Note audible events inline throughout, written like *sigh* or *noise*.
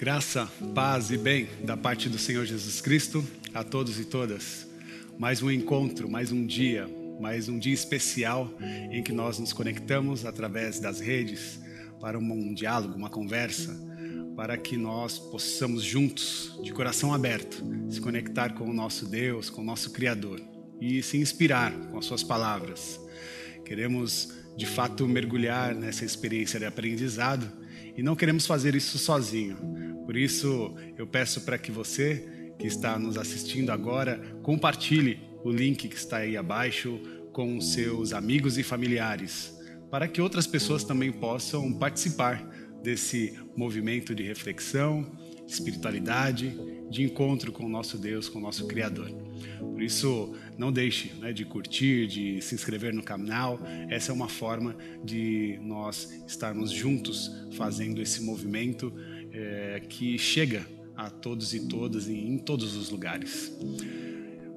Graça, paz e bem da parte do Senhor Jesus Cristo a todos e todas. Mais um encontro, mais um dia, mais um dia especial em que nós nos conectamos através das redes para um diálogo, uma conversa, para que nós possamos juntos, de coração aberto, se conectar com o nosso Deus, com o nosso Criador e se inspirar com as suas palavras. Queremos de fato mergulhar nessa experiência de aprendizado e não queremos fazer isso sozinho. Por isso, eu peço para que você que está nos assistindo agora compartilhe o link que está aí abaixo com seus amigos e familiares, para que outras pessoas também possam participar desse movimento de reflexão, espiritualidade, de encontro com o nosso Deus, com o nosso Criador. Por isso, não deixe né, de curtir, de se inscrever no canal. Essa é uma forma de nós estarmos juntos fazendo esse movimento é, que chega a todos e todas e em todos os lugares.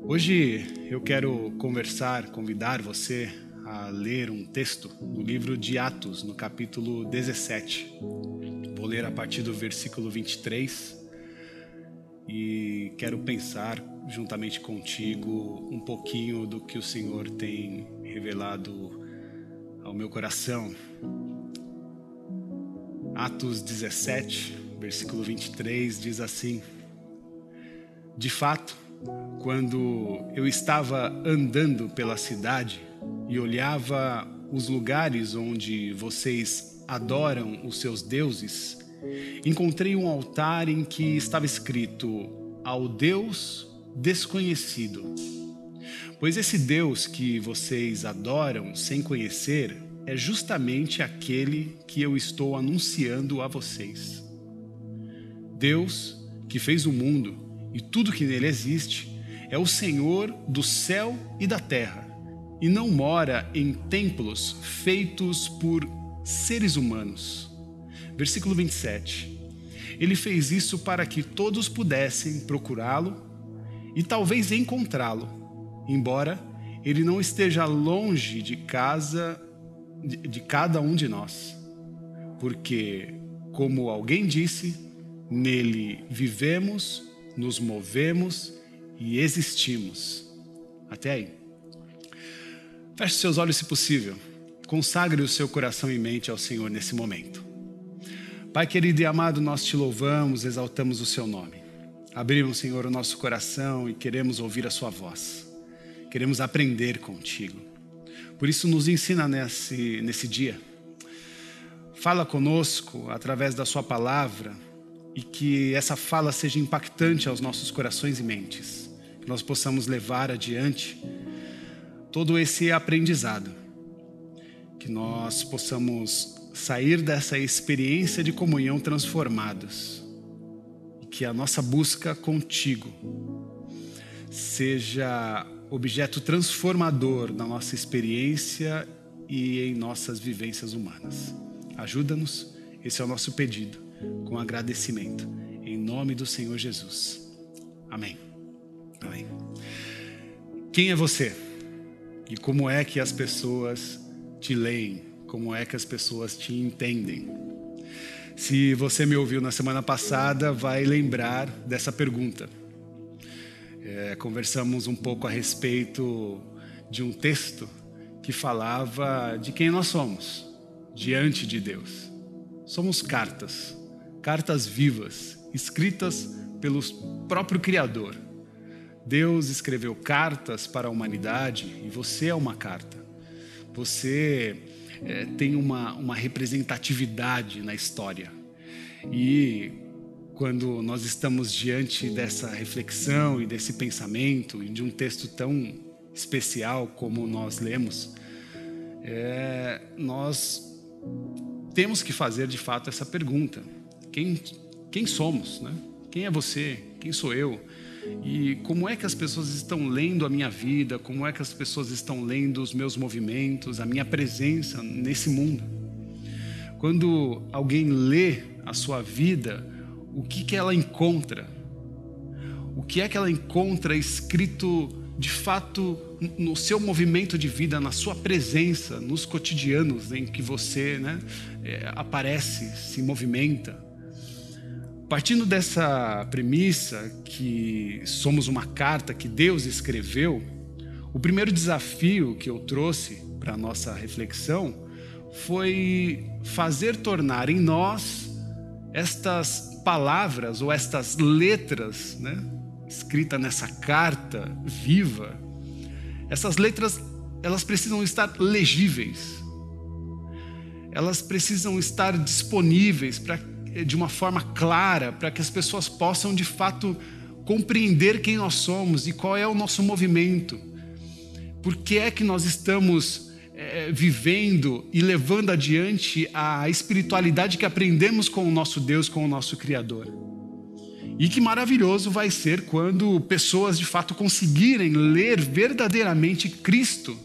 Hoje eu quero conversar, convidar você a ler um texto do livro de Atos, no capítulo 17. Vou ler a partir do versículo 23 e quero pensar juntamente contigo um pouquinho do que o Senhor tem revelado ao meu coração. Atos 17, versículo 23 diz assim: De fato, quando eu estava andando pela cidade e olhava os lugares onde vocês adoram os seus deuses, encontrei um altar em que estava escrito: Ao Deus desconhecido. Pois esse Deus que vocês adoram sem conhecer é justamente aquele que eu estou anunciando a vocês. Deus, que fez o mundo e tudo que nele existe, é o Senhor do céu e da terra, e não mora em templos feitos por seres humanos. Versículo 27. Ele fez isso para que todos pudessem procurá-lo e talvez encontrá-lo, embora ele não esteja longe de casa de, cada um de nós. Porque, como alguém disse, Nele vivemos, nos movemos e existimos. Até aí. Feche seus olhos se possível. Consagre o seu coração e mente ao Senhor nesse momento. Pai querido e amado, nós te louvamos, exaltamos o seu nome. Abrimos, Senhor, o nosso coração e queremos ouvir a sua voz. Queremos aprender contigo. Por isso, nos ensina nesse, nesse dia. Fala conosco através da sua palavra e que essa fala seja impactante aos nossos corações e mentes, que nós possamos levar adiante todo esse aprendizado, que nós possamos sair dessa experiência de comunhão transformados. E que a nossa busca contigo seja objeto transformador da nossa experiência e em nossas vivências humanas. Ajuda-nos, esse é o nosso pedido com agradecimento. Em nome do Senhor Jesus. Amém. Amém. Quem é você? E como é que as pessoas te leem? Como é que as pessoas te entendem? Se você me ouviu na semana passada, vai lembrar dessa pergunta. É, conversamos um pouco a respeito de um texto que falava de quem nós somos diante de Deus. Somos cartas cartas vivas, escritas pelo próprio Criador. Deus escreveu cartas para a humanidade e você é uma carta. Você é, tem uma, uma representatividade na história. E quando nós estamos diante dessa reflexão e desse pensamento, e de um texto tão especial como nós lemos, é, nós temos que fazer de fato essa pergunta quem, quem somos, né? Quem é você? Quem sou eu? E como é que as pessoas estão lendo a minha vida? Como é que as pessoas estão lendo os meus movimentos, a minha presença nesse mundo? Quando alguém lê a sua vida, o que, que ela encontra? O que é que ela encontra escrito de fato no seu movimento de vida, na sua presença, nos cotidianos em que você né, é, aparece, se movimenta? Partindo dessa premissa que somos uma carta que Deus escreveu, o primeiro desafio que eu trouxe para a nossa reflexão foi fazer tornar em nós estas palavras ou estas letras, né, escrita nessa carta viva, essas letras elas precisam estar legíveis. Elas precisam estar disponíveis para de uma forma clara, para que as pessoas possam de fato compreender quem nós somos e qual é o nosso movimento. Por que é que nós estamos é, vivendo e levando adiante a espiritualidade que aprendemos com o nosso Deus, com o nosso Criador? E que maravilhoso vai ser quando pessoas de fato conseguirem ler verdadeiramente Cristo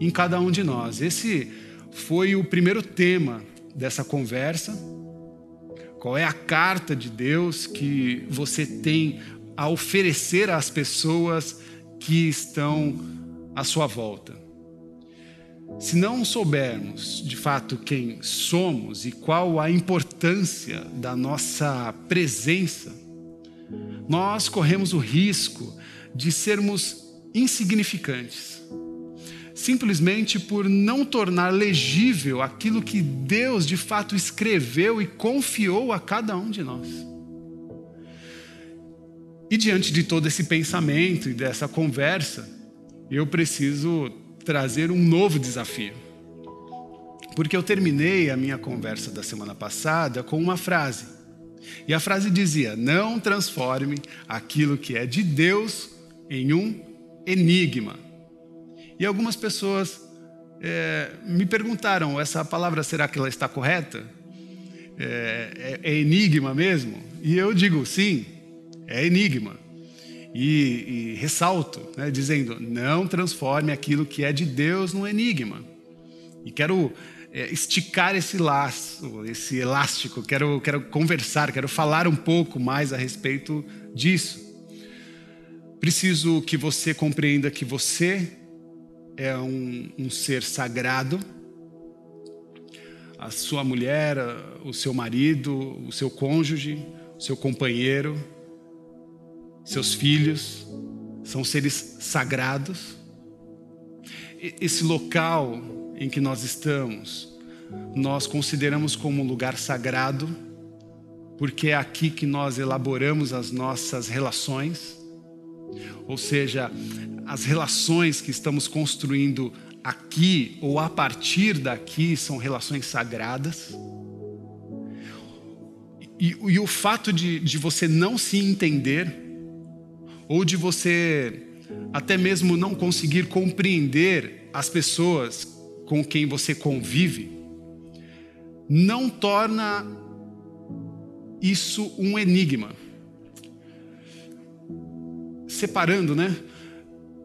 em cada um de nós. Esse foi o primeiro tema dessa conversa. Qual é a carta de Deus que você tem a oferecer às pessoas que estão à sua volta? Se não soubermos de fato quem somos e qual a importância da nossa presença, nós corremos o risco de sermos insignificantes simplesmente por não tornar legível aquilo que Deus de fato escreveu e confiou a cada um de nós. E diante de todo esse pensamento e dessa conversa, eu preciso trazer um novo desafio. Porque eu terminei a minha conversa da semana passada com uma frase. E a frase dizia: Não transforme aquilo que é de Deus em um enigma. E algumas pessoas é, me perguntaram: essa palavra será que ela está correta? É, é, é enigma mesmo? E eu digo: sim, é enigma. E, e ressalto, né, dizendo: não transforme aquilo que é de Deus num enigma. E quero é, esticar esse laço, esse elástico, quero, quero conversar, quero falar um pouco mais a respeito disso. Preciso que você compreenda que você é um, um ser sagrado. A sua mulher, o seu marido, o seu cônjuge, o seu companheiro, seus filhos, são seres sagrados. Esse local em que nós estamos, nós consideramos como um lugar sagrado, porque é aqui que nós elaboramos as nossas relações. Ou seja, as relações que estamos construindo aqui ou a partir daqui são relações sagradas. E, e o fato de, de você não se entender, ou de você até mesmo não conseguir compreender as pessoas com quem você convive, não torna isso um enigma. Separando, né?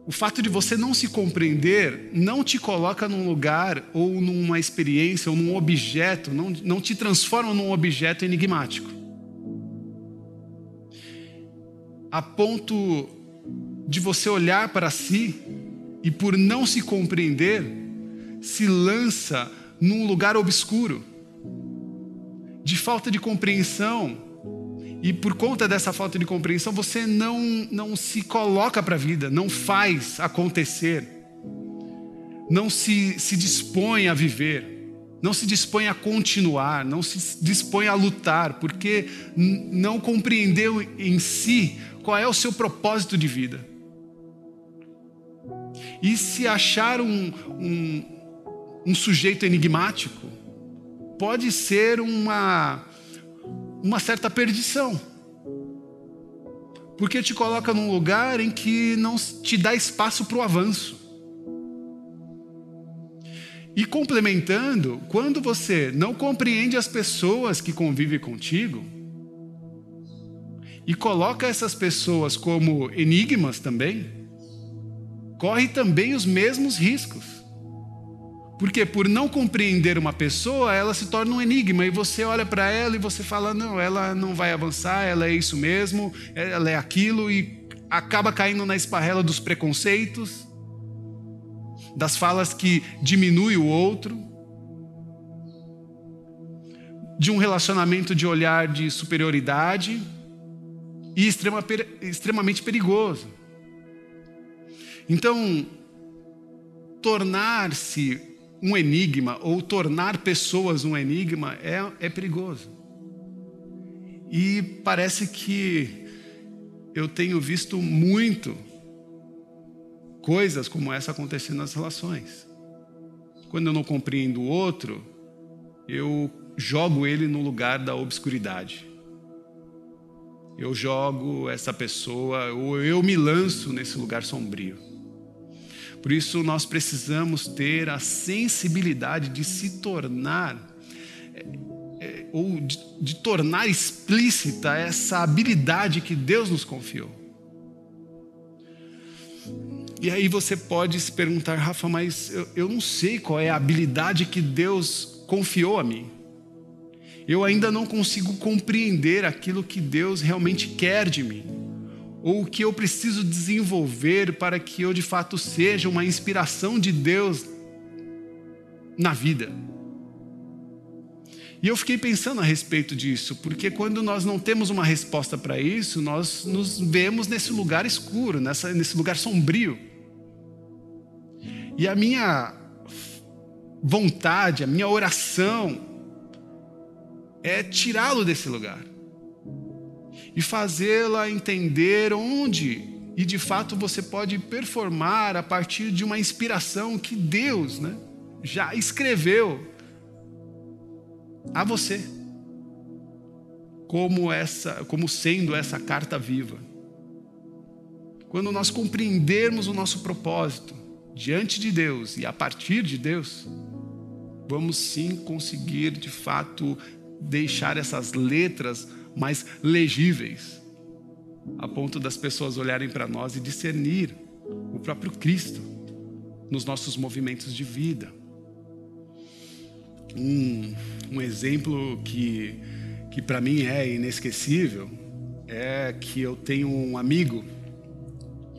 O fato de você não se compreender não te coloca num lugar ou numa experiência ou num objeto, não, não te transforma num objeto enigmático. A ponto de você olhar para si e, por não se compreender, se lança num lugar obscuro, de falta de compreensão, e por conta dessa falta de compreensão, você não, não se coloca para a vida, não faz acontecer, não se, se dispõe a viver, não se dispõe a continuar, não se dispõe a lutar, porque não compreendeu em si qual é o seu propósito de vida. E se achar um, um, um sujeito enigmático, pode ser uma uma certa perdição. Porque te coloca num lugar em que não te dá espaço para o avanço. E complementando, quando você não compreende as pessoas que convivem contigo, e coloca essas pessoas como enigmas também, corre também os mesmos riscos. Porque por não compreender uma pessoa, ela se torna um enigma e você olha para ela e você fala: "Não, ela não vai avançar, ela é isso mesmo, ela é aquilo" e acaba caindo na esparrela dos preconceitos, das falas que diminui o outro. de um relacionamento de olhar de superioridade e extrema, extremamente perigoso. Então, tornar-se um enigma ou tornar pessoas um enigma é, é perigoso. E parece que eu tenho visto muito coisas como essa acontecendo nas relações. Quando eu não compreendo o outro, eu jogo ele no lugar da obscuridade. Eu jogo essa pessoa, ou eu me lanço nesse lugar sombrio. Por isso, nós precisamos ter a sensibilidade de se tornar, é, é, ou de, de tornar explícita essa habilidade que Deus nos confiou. E aí você pode se perguntar, Rafa, mas eu, eu não sei qual é a habilidade que Deus confiou a mim eu ainda não consigo compreender aquilo que Deus realmente quer de mim, ou o que eu preciso desenvolver para que eu de fato seja uma inspiração de Deus na vida. E eu fiquei pensando a respeito disso, porque quando nós não temos uma resposta para isso, nós nos vemos nesse lugar escuro, nessa, nesse lugar sombrio. E a minha vontade, a minha oração, é tirá-lo desse lugar e fazê-la entender onde e de fato você pode performar a partir de uma inspiração que Deus né, já escreveu a você. Como essa como sendo essa carta viva. Quando nós compreendermos o nosso propósito diante de Deus e a partir de Deus vamos sim conseguir de fato deixar essas letras mais legíveis, a ponto das pessoas olharem para nós e discernir o próprio Cristo nos nossos movimentos de vida. Um, um exemplo que, que para mim é inesquecível é que eu tenho um amigo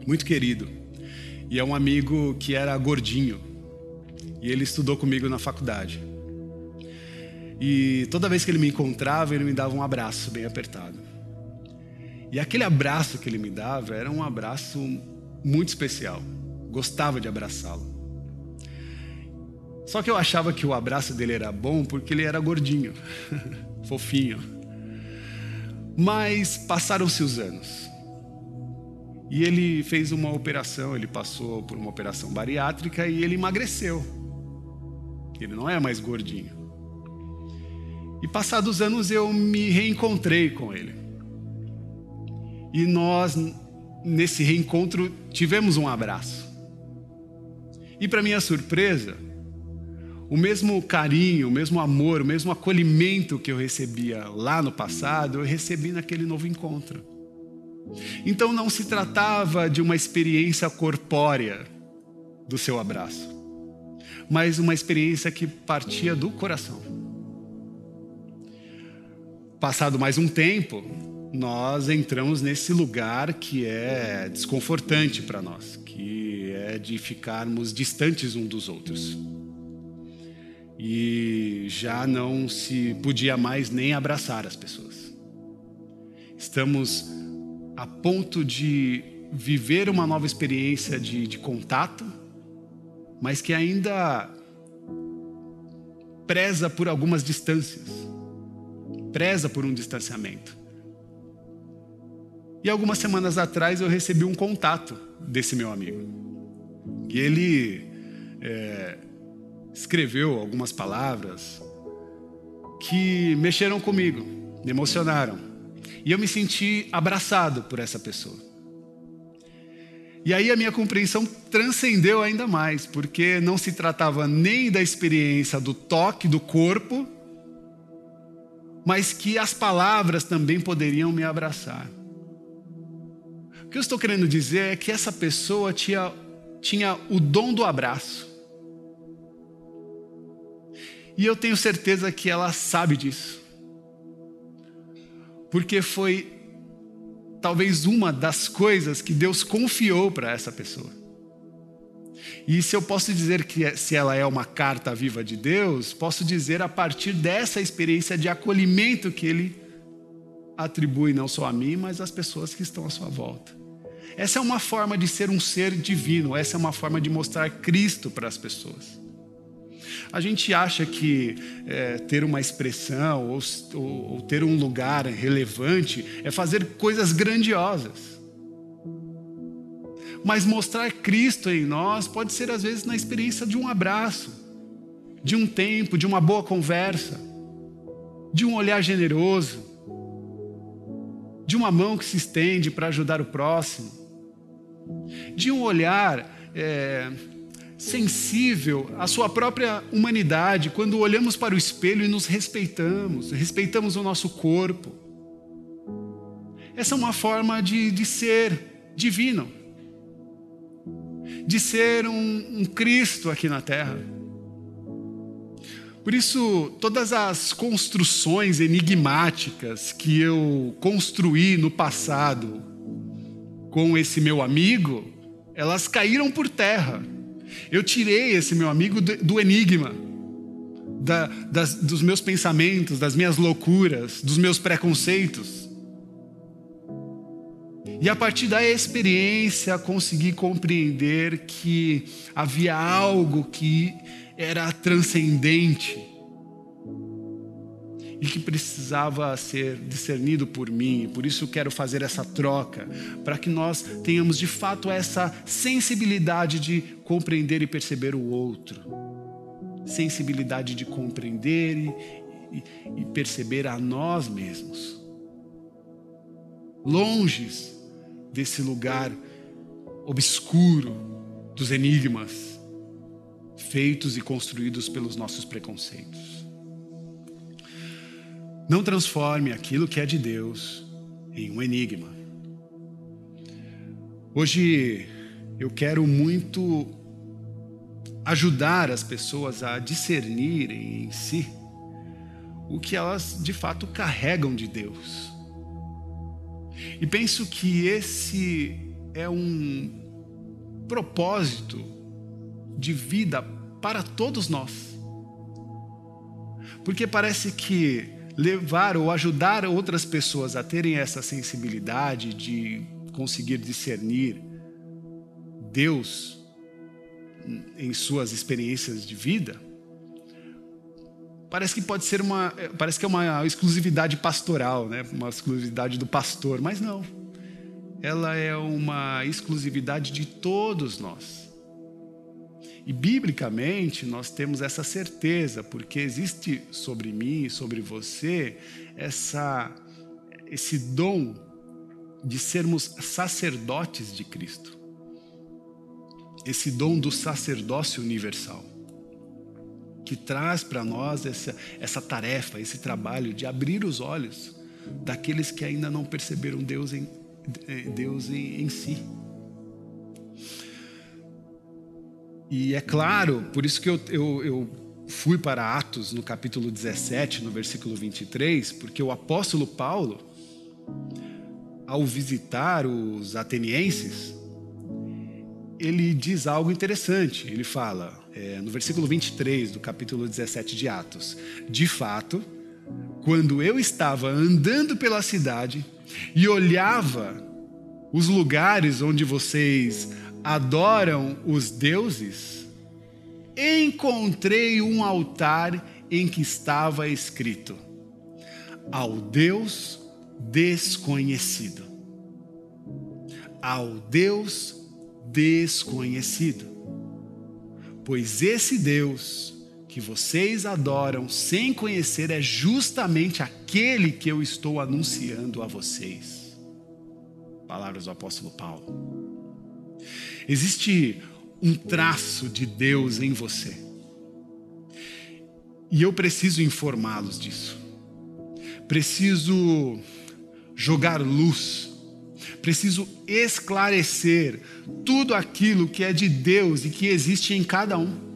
muito querido, e é um amigo que era gordinho, e ele estudou comigo na faculdade. E toda vez que ele me encontrava, ele me dava um abraço bem apertado. E aquele abraço que ele me dava era um abraço muito especial. Gostava de abraçá-lo. Só que eu achava que o abraço dele era bom porque ele era gordinho, *laughs* fofinho. Mas passaram-se os anos. E ele fez uma operação, ele passou por uma operação bariátrica e ele emagreceu. Ele não é mais gordinho. E passados anos eu me reencontrei com ele. E nós, nesse reencontro, tivemos um abraço. E para minha surpresa, o mesmo carinho, o mesmo amor, o mesmo acolhimento que eu recebia lá no passado, eu recebi naquele novo encontro. Então não se tratava de uma experiência corpórea do seu abraço, mas uma experiência que partia do coração. Passado mais um tempo, nós entramos nesse lugar que é desconfortante para nós, que é de ficarmos distantes um dos outros. E já não se podia mais nem abraçar as pessoas. Estamos a ponto de viver uma nova experiência de, de contato, mas que ainda preza por algumas distâncias preza por um distanciamento. E algumas semanas atrás eu recebi um contato desse meu amigo. E ele é, escreveu algumas palavras que mexeram comigo, me emocionaram. E eu me senti abraçado por essa pessoa. E aí a minha compreensão transcendeu ainda mais, porque não se tratava nem da experiência do toque do corpo, mas que as palavras também poderiam me abraçar. O que eu estou querendo dizer é que essa pessoa tinha, tinha o dom do abraço. E eu tenho certeza que ela sabe disso. Porque foi talvez uma das coisas que Deus confiou para essa pessoa. E se eu posso dizer que é, se ela é uma carta viva de Deus, posso dizer a partir dessa experiência de acolhimento que ele atribui não só a mim, mas às pessoas que estão à sua volta. Essa é uma forma de ser um ser divino, essa é uma forma de mostrar Cristo para as pessoas. A gente acha que é, ter uma expressão ou, ou, ou ter um lugar relevante é fazer coisas grandiosas. Mas mostrar Cristo em nós pode ser, às vezes, na experiência de um abraço, de um tempo, de uma boa conversa, de um olhar generoso, de uma mão que se estende para ajudar o próximo, de um olhar é, sensível à sua própria humanidade, quando olhamos para o espelho e nos respeitamos, respeitamos o nosso corpo. Essa é uma forma de, de ser divino, de ser um, um Cristo aqui na terra. Por isso, todas as construções enigmáticas que eu construí no passado com esse meu amigo, elas caíram por terra eu tirei esse meu amigo do, enigma, da, das, dos meus pensamentos, das minhas loucuras, dos meus preconceitos. E a partir da experiência consegui compreender que havia algo que era transcendente e que precisava ser discernido por mim. Por isso quero fazer essa troca, para que nós tenhamos de fato essa sensibilidade de compreender e perceber o outro. Sensibilidade de compreender e, e, e perceber a nós mesmos. Longes desse lugar obscuro dos enigmas feitos e construídos pelos nossos preconceitos. Não transforme aquilo que é de Deus em um enigma. Hoje eu quero muito ajudar as pessoas a discernirem em si o que elas de fato carregam de Deus. E penso que esse é um propósito de vida para todos nós. Porque parece que levar ou ajudar outras pessoas a terem essa sensibilidade de conseguir discernir Deus em suas experiências de vida, parece que pode ser uma, parece que é uma exclusividade pastoral, né? Uma exclusividade do pastor, mas não. Ela é uma exclusividade de todos nós. E biblicamente nós temos essa certeza, porque existe sobre mim e sobre você essa, esse dom de sermos sacerdotes de Cristo. Esse dom do sacerdócio universal, que traz para nós essa, essa tarefa, esse trabalho de abrir os olhos daqueles que ainda não perceberam Deus em, Deus em, em si. E é claro, por isso que eu, eu, eu fui para Atos no capítulo 17, no versículo 23, porque o apóstolo Paulo, ao visitar os atenienses, ele diz algo interessante. Ele fala, é, no versículo 23 do capítulo 17 de Atos: De fato, quando eu estava andando pela cidade e olhava os lugares onde vocês adoram os deuses, encontrei um altar em que estava escrito: Ao Deus desconhecido. Ao Deus desconhecido. Pois esse Deus que vocês adoram sem conhecer é justamente aquele que eu estou anunciando a vocês. Palavras do apóstolo Paulo. Existe um traço de Deus em você. E eu preciso informá-los disso. Preciso jogar luz. Preciso esclarecer tudo aquilo que é de Deus e que existe em cada um.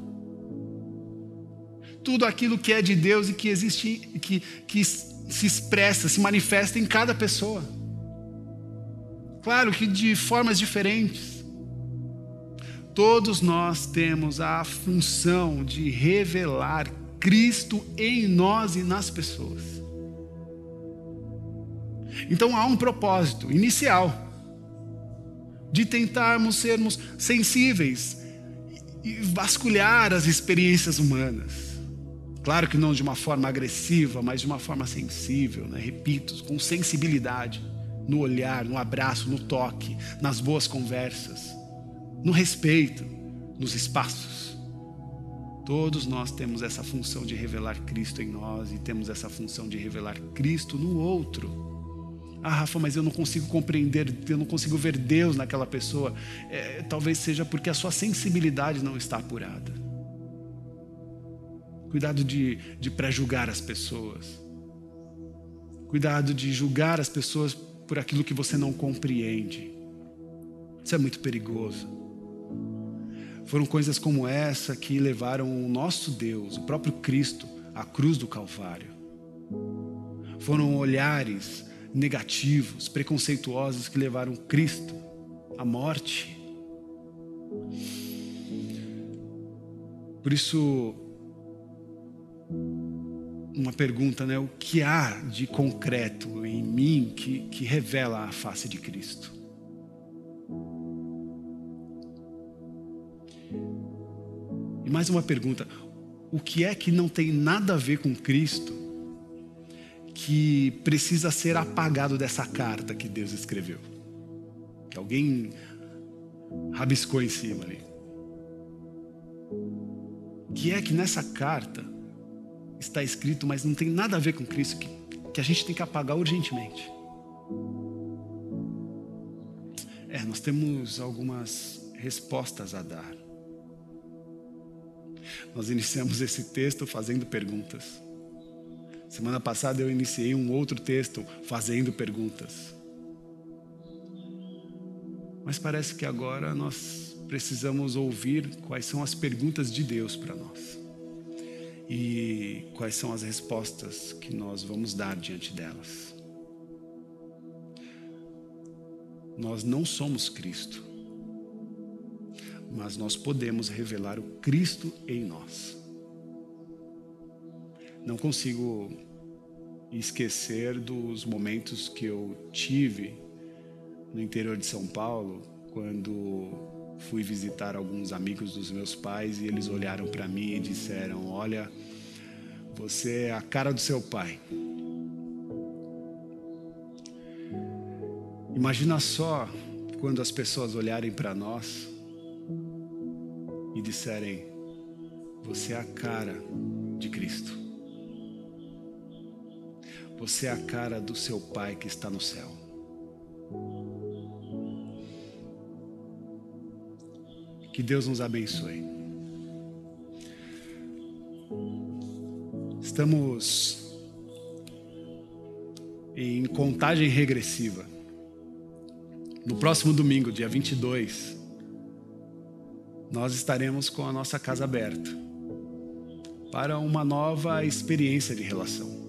Tudo aquilo que é de Deus e que existe, que, que se expressa, se manifesta em cada pessoa. Claro que de formas diferentes todos nós temos a função de revelar Cristo em nós e nas pessoas. Então há um propósito inicial de tentarmos sermos sensíveis e vasculhar as experiências humanas. Claro que não de uma forma agressiva, mas de uma forma sensível, né? repito, com sensibilidade, no olhar, no abraço, no toque, nas boas conversas, no respeito, nos espaços. Todos nós temos essa função de revelar Cristo em nós e temos essa função de revelar Cristo no outro. Ah, Rafa, mas eu não consigo compreender, eu não consigo ver Deus naquela pessoa. É, talvez seja porque a sua sensibilidade não está apurada. Cuidado de, de pré-julgar as pessoas. Cuidado de julgar as pessoas por aquilo que você não compreende. Isso é muito perigoso. Foram coisas como essa que levaram o nosso Deus, o próprio Cristo, à cruz do Calvário. Foram olhares negativos, preconceituosos que levaram Cristo à morte. Por isso, uma pergunta, né? O que há de concreto em mim que, que revela a face de Cristo? E mais uma pergunta: o que é que não tem nada a ver com Cristo que precisa ser apagado dessa carta que Deus escreveu. Que alguém rabiscou em cima ali. Que é que nessa carta está escrito, mas não tem nada a ver com Cristo, que, que a gente tem que apagar urgentemente. É, nós temos algumas respostas a dar. Nós iniciamos esse texto fazendo perguntas. Semana passada eu iniciei um outro texto fazendo perguntas. Mas parece que agora nós precisamos ouvir quais são as perguntas de Deus para nós e quais são as respostas que nós vamos dar diante delas. Nós não somos Cristo, mas nós podemos revelar o Cristo em nós. Não consigo esquecer dos momentos que eu tive no interior de São Paulo, quando fui visitar alguns amigos dos meus pais e eles olharam para mim e disseram: Olha, você é a cara do seu pai. Imagina só quando as pessoas olharem para nós e disserem: Você é a cara de Cristo. Você é a cara do seu Pai que está no céu. Que Deus nos abençoe. Estamos em contagem regressiva. No próximo domingo, dia 22, nós estaremos com a nossa casa aberta para uma nova experiência de relação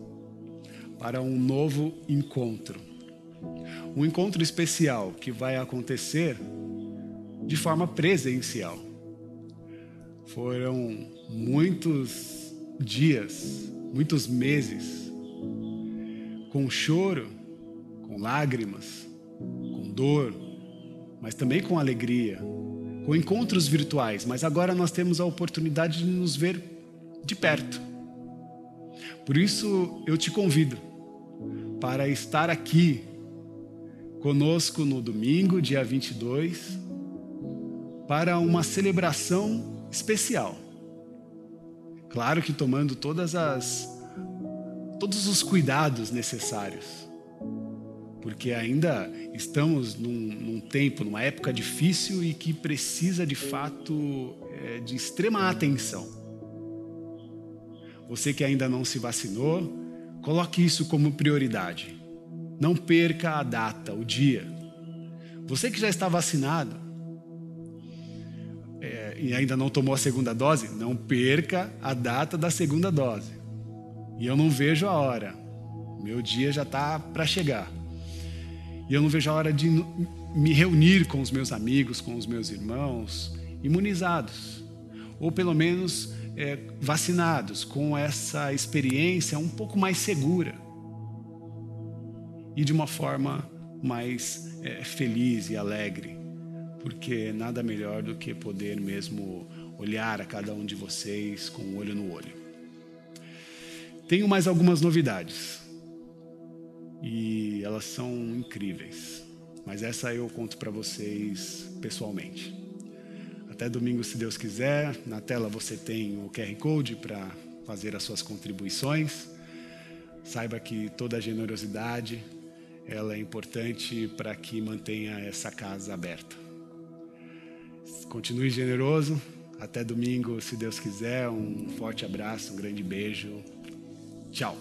para um novo encontro. Um encontro especial que vai acontecer de forma presencial. Foram muitos dias, muitos meses, com choro, com lágrimas, com dor, mas também com alegria, com encontros virtuais, mas agora nós temos a oportunidade de nos ver de perto. Por isso eu te convido para estar aqui conosco no domingo, dia 22, para uma celebração especial. Claro que tomando todas as todos os cuidados necessários, porque ainda estamos num, num tempo, numa época difícil e que precisa de fato é, de extrema atenção. Você que ainda não se vacinou, Coloque isso como prioridade. Não perca a data, o dia. Você que já está vacinado é, e ainda não tomou a segunda dose, não perca a data da segunda dose. E eu não vejo a hora. Meu dia já está para chegar. E eu não vejo a hora de me reunir com os meus amigos, com os meus irmãos imunizados, ou pelo menos é, vacinados, com essa experiência um pouco mais segura e de uma forma mais é, feliz e alegre, porque nada melhor do que poder mesmo olhar a cada um de vocês com o olho no olho. Tenho mais algumas novidades e elas são incríveis, mas essa eu conto para vocês pessoalmente. Até domingo, se Deus quiser. Na tela você tem o QR Code para fazer as suas contribuições. Saiba que toda a generosidade ela é importante para que mantenha essa casa aberta. Continue generoso. Até domingo, se Deus quiser. Um forte abraço, um grande beijo. Tchau.